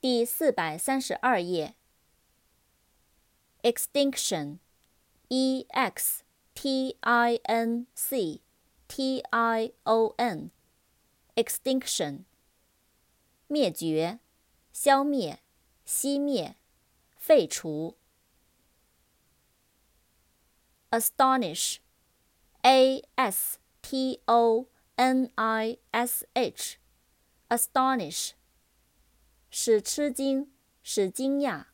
第四百三十二页。extinction，e x t i n c t i o n，extinction，灭绝、消灭、熄灭、废除。astonish，a s t o n i s h，astonish。使吃惊，使惊讶。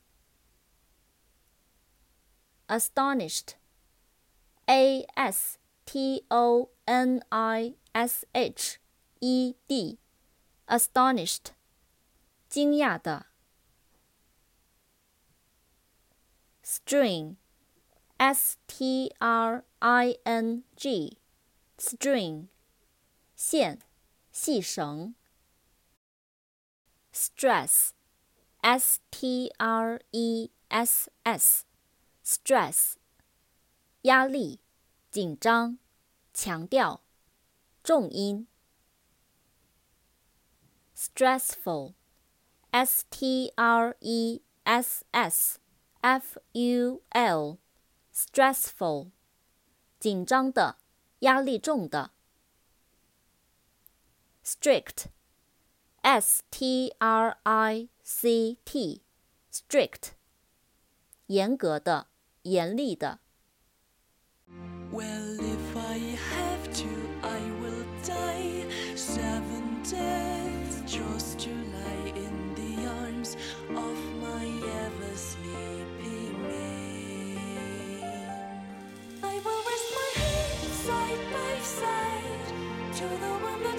astonished，a s t o n i s h e d，astonished，惊讶的。string，s t r i n g，string，线，细绳。stress, s t r e s s, stress，压力、紧张、强调、重音。stressful, s t r e s s f u l, stressful，紧张的、压力重的。strict S T R I C T，strict，严格的，严厉的。Well, if I have to, I will die. Seven deaths just to lie in the arms of my ever sleeping man. I will rest my head side by side to the one that